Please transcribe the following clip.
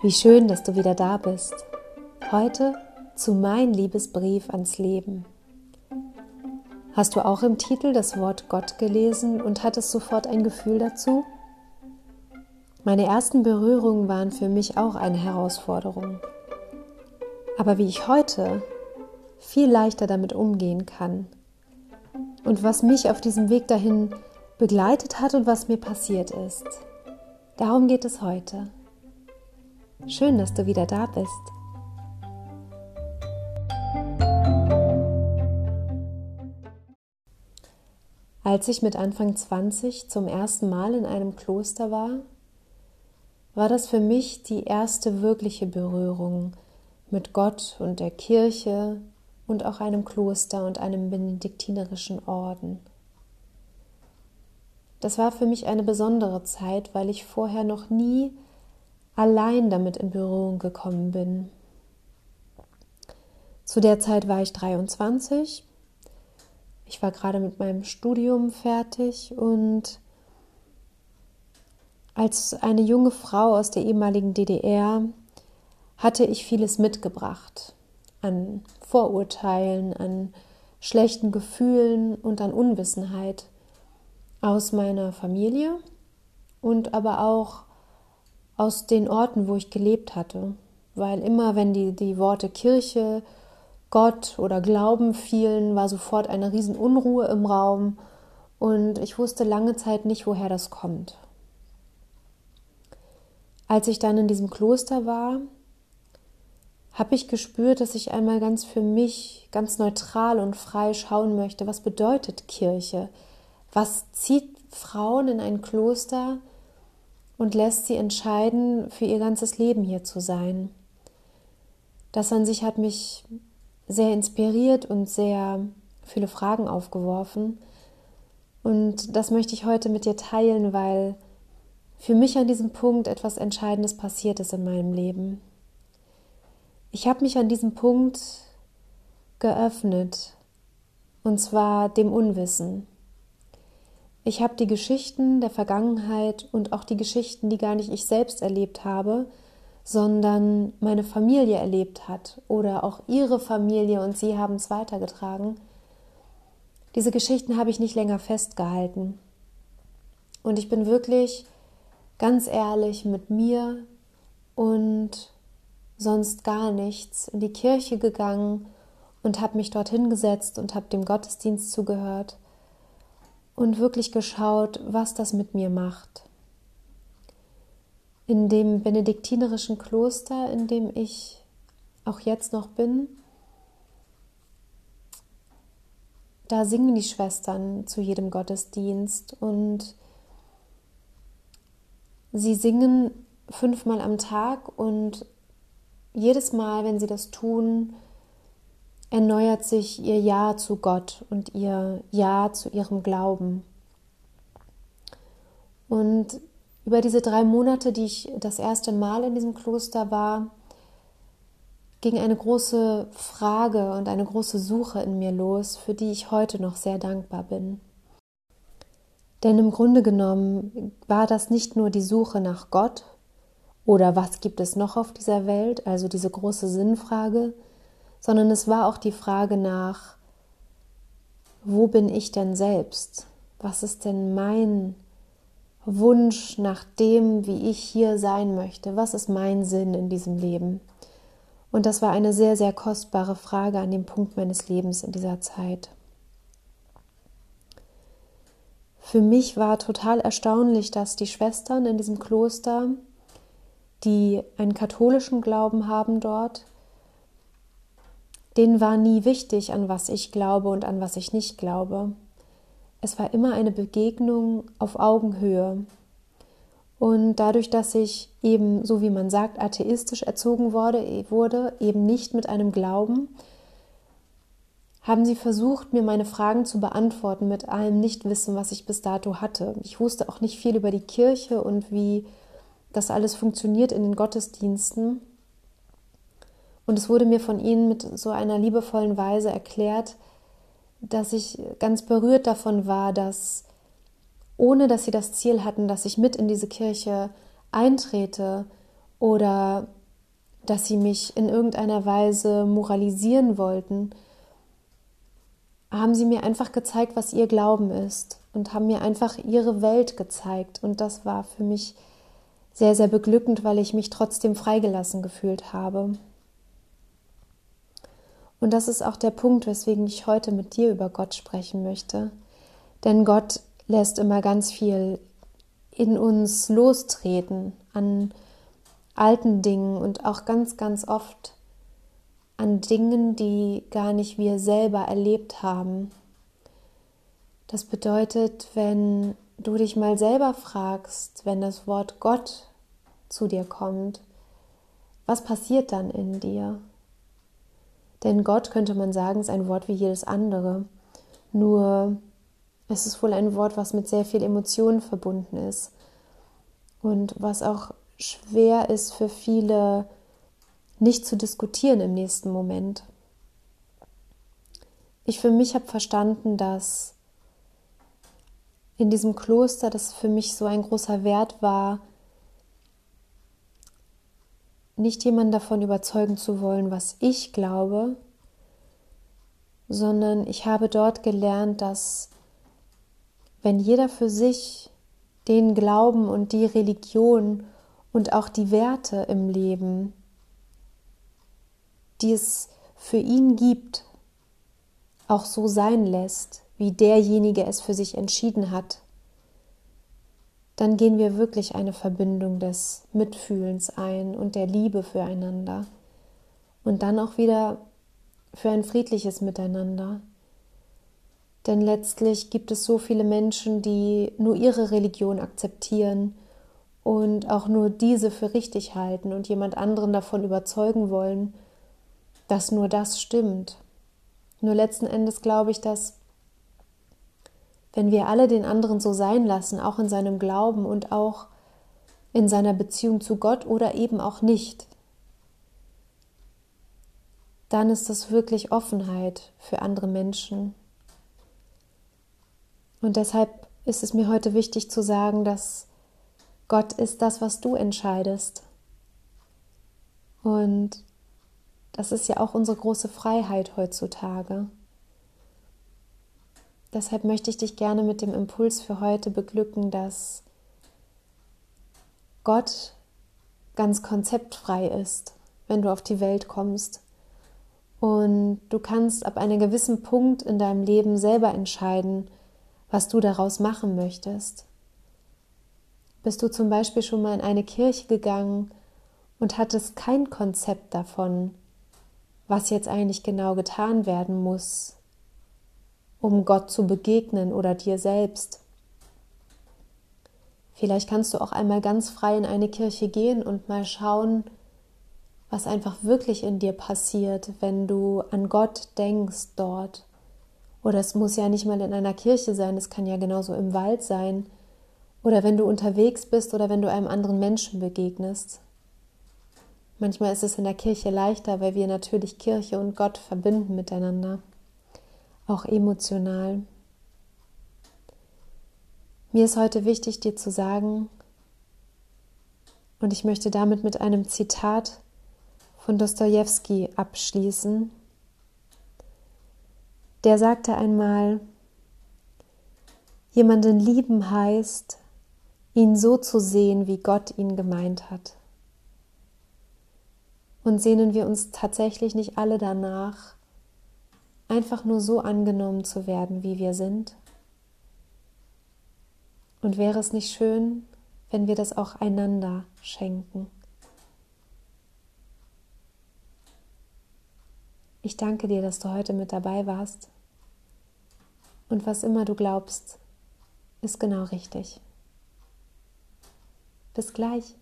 Wie schön, dass du wieder da bist. Heute zu mein Liebesbrief ans Leben. Hast du auch im Titel das Wort Gott gelesen und hattest sofort ein Gefühl dazu? Meine ersten Berührungen waren für mich auch eine Herausforderung. Aber wie ich heute viel leichter damit umgehen kann und was mich auf diesem Weg dahin begleitet hat und was mir passiert ist, darum geht es heute. Schön, dass du wieder da bist. Als ich mit Anfang 20 zum ersten Mal in einem Kloster war, war das für mich die erste wirkliche Berührung mit Gott und der Kirche und auch einem Kloster und einem benediktinerischen Orden. Das war für mich eine besondere Zeit, weil ich vorher noch nie allein damit in Berührung gekommen bin. Zu der Zeit war ich 23. Ich war gerade mit meinem Studium fertig und als eine junge Frau aus der ehemaligen DDR hatte ich vieles mitgebracht an Vorurteilen, an schlechten Gefühlen und an Unwissenheit aus meiner Familie und aber auch aus den Orten, wo ich gelebt hatte. Weil immer, wenn die, die Worte Kirche, Gott oder Glauben fielen, war sofort eine Riesenunruhe im Raum und ich wusste lange Zeit nicht, woher das kommt. Als ich dann in diesem Kloster war, habe ich gespürt, dass ich einmal ganz für mich, ganz neutral und frei schauen möchte, was bedeutet Kirche? Was zieht Frauen in ein Kloster? Und lässt sie entscheiden, für ihr ganzes Leben hier zu sein. Das an sich hat mich sehr inspiriert und sehr viele Fragen aufgeworfen. Und das möchte ich heute mit dir teilen, weil für mich an diesem Punkt etwas Entscheidendes passiert ist in meinem Leben. Ich habe mich an diesem Punkt geöffnet, und zwar dem Unwissen. Ich habe die Geschichten der Vergangenheit und auch die Geschichten, die gar nicht ich selbst erlebt habe, sondern meine Familie erlebt hat oder auch ihre Familie und sie haben es weitergetragen. Diese Geschichten habe ich nicht länger festgehalten. Und ich bin wirklich ganz ehrlich mit mir und sonst gar nichts in die Kirche gegangen und habe mich dorthin gesetzt und habe dem Gottesdienst zugehört und wirklich geschaut, was das mit mir macht. In dem benediktinerischen Kloster, in dem ich auch jetzt noch bin, da singen die Schwestern zu jedem Gottesdienst und sie singen fünfmal am Tag und jedes Mal, wenn sie das tun, erneuert sich ihr Ja zu Gott und ihr Ja zu ihrem Glauben. Und über diese drei Monate, die ich das erste Mal in diesem Kloster war, ging eine große Frage und eine große Suche in mir los, für die ich heute noch sehr dankbar bin. Denn im Grunde genommen war das nicht nur die Suche nach Gott oder was gibt es noch auf dieser Welt, also diese große Sinnfrage, sondern es war auch die Frage nach, wo bin ich denn selbst? Was ist denn mein Wunsch nach dem, wie ich hier sein möchte? Was ist mein Sinn in diesem Leben? Und das war eine sehr, sehr kostbare Frage an dem Punkt meines Lebens in dieser Zeit. Für mich war total erstaunlich, dass die Schwestern in diesem Kloster, die einen katholischen Glauben haben dort, denen war nie wichtig, an was ich glaube und an was ich nicht glaube. Es war immer eine Begegnung auf Augenhöhe. Und dadurch, dass ich eben, so wie man sagt, atheistisch erzogen wurde, wurde, eben nicht mit einem Glauben, haben sie versucht, mir meine Fragen zu beantworten mit allem Nichtwissen, was ich bis dato hatte. Ich wusste auch nicht viel über die Kirche und wie das alles funktioniert in den Gottesdiensten. Und es wurde mir von ihnen mit so einer liebevollen Weise erklärt, dass ich ganz berührt davon war, dass ohne dass sie das Ziel hatten, dass ich mit in diese Kirche eintrete oder dass sie mich in irgendeiner Weise moralisieren wollten, haben sie mir einfach gezeigt, was ihr Glauben ist und haben mir einfach ihre Welt gezeigt. Und das war für mich sehr, sehr beglückend, weil ich mich trotzdem freigelassen gefühlt habe. Und das ist auch der Punkt, weswegen ich heute mit dir über Gott sprechen möchte. Denn Gott lässt immer ganz viel in uns lostreten an alten Dingen und auch ganz, ganz oft an Dingen, die gar nicht wir selber erlebt haben. Das bedeutet, wenn du dich mal selber fragst, wenn das Wort Gott zu dir kommt, was passiert dann in dir? Denn Gott, könnte man sagen, ist ein Wort wie jedes andere. Nur es ist wohl ein Wort, was mit sehr viel Emotionen verbunden ist und was auch schwer ist für viele nicht zu diskutieren im nächsten Moment. Ich für mich habe verstanden, dass in diesem Kloster das für mich so ein großer Wert war, nicht jemanden davon überzeugen zu wollen, was ich glaube, sondern ich habe dort gelernt, dass wenn jeder für sich den Glauben und die Religion und auch die Werte im Leben, die es für ihn gibt, auch so sein lässt, wie derjenige es für sich entschieden hat, dann gehen wir wirklich eine Verbindung des Mitfühlens ein und der Liebe füreinander und dann auch wieder für ein friedliches Miteinander. Denn letztlich gibt es so viele Menschen, die nur ihre Religion akzeptieren und auch nur diese für richtig halten und jemand anderen davon überzeugen wollen, dass nur das stimmt. Nur letzten Endes glaube ich, dass wenn wir alle den anderen so sein lassen, auch in seinem Glauben und auch in seiner Beziehung zu Gott oder eben auch nicht, dann ist das wirklich Offenheit für andere Menschen. Und deshalb ist es mir heute wichtig zu sagen, dass Gott ist das, was du entscheidest. Und das ist ja auch unsere große Freiheit heutzutage. Deshalb möchte ich dich gerne mit dem Impuls für heute beglücken, dass Gott ganz konzeptfrei ist, wenn du auf die Welt kommst. Und du kannst ab einem gewissen Punkt in deinem Leben selber entscheiden, was du daraus machen möchtest. Bist du zum Beispiel schon mal in eine Kirche gegangen und hattest kein Konzept davon, was jetzt eigentlich genau getan werden muss, um Gott zu begegnen oder dir selbst. Vielleicht kannst du auch einmal ganz frei in eine Kirche gehen und mal schauen, was einfach wirklich in dir passiert, wenn du an Gott denkst dort. Oder es muss ja nicht mal in einer Kirche sein, es kann ja genauso im Wald sein. Oder wenn du unterwegs bist oder wenn du einem anderen Menschen begegnest. Manchmal ist es in der Kirche leichter, weil wir natürlich Kirche und Gott verbinden miteinander auch emotional. Mir ist heute wichtig, dir zu sagen, und ich möchte damit mit einem Zitat von Dostoevsky abschließen. Der sagte einmal, jemanden lieben heißt, ihn so zu sehen, wie Gott ihn gemeint hat. Und sehnen wir uns tatsächlich nicht alle danach, einfach nur so angenommen zu werden, wie wir sind? Und wäre es nicht schön, wenn wir das auch einander schenken? Ich danke dir, dass du heute mit dabei warst. Und was immer du glaubst, ist genau richtig. Bis gleich.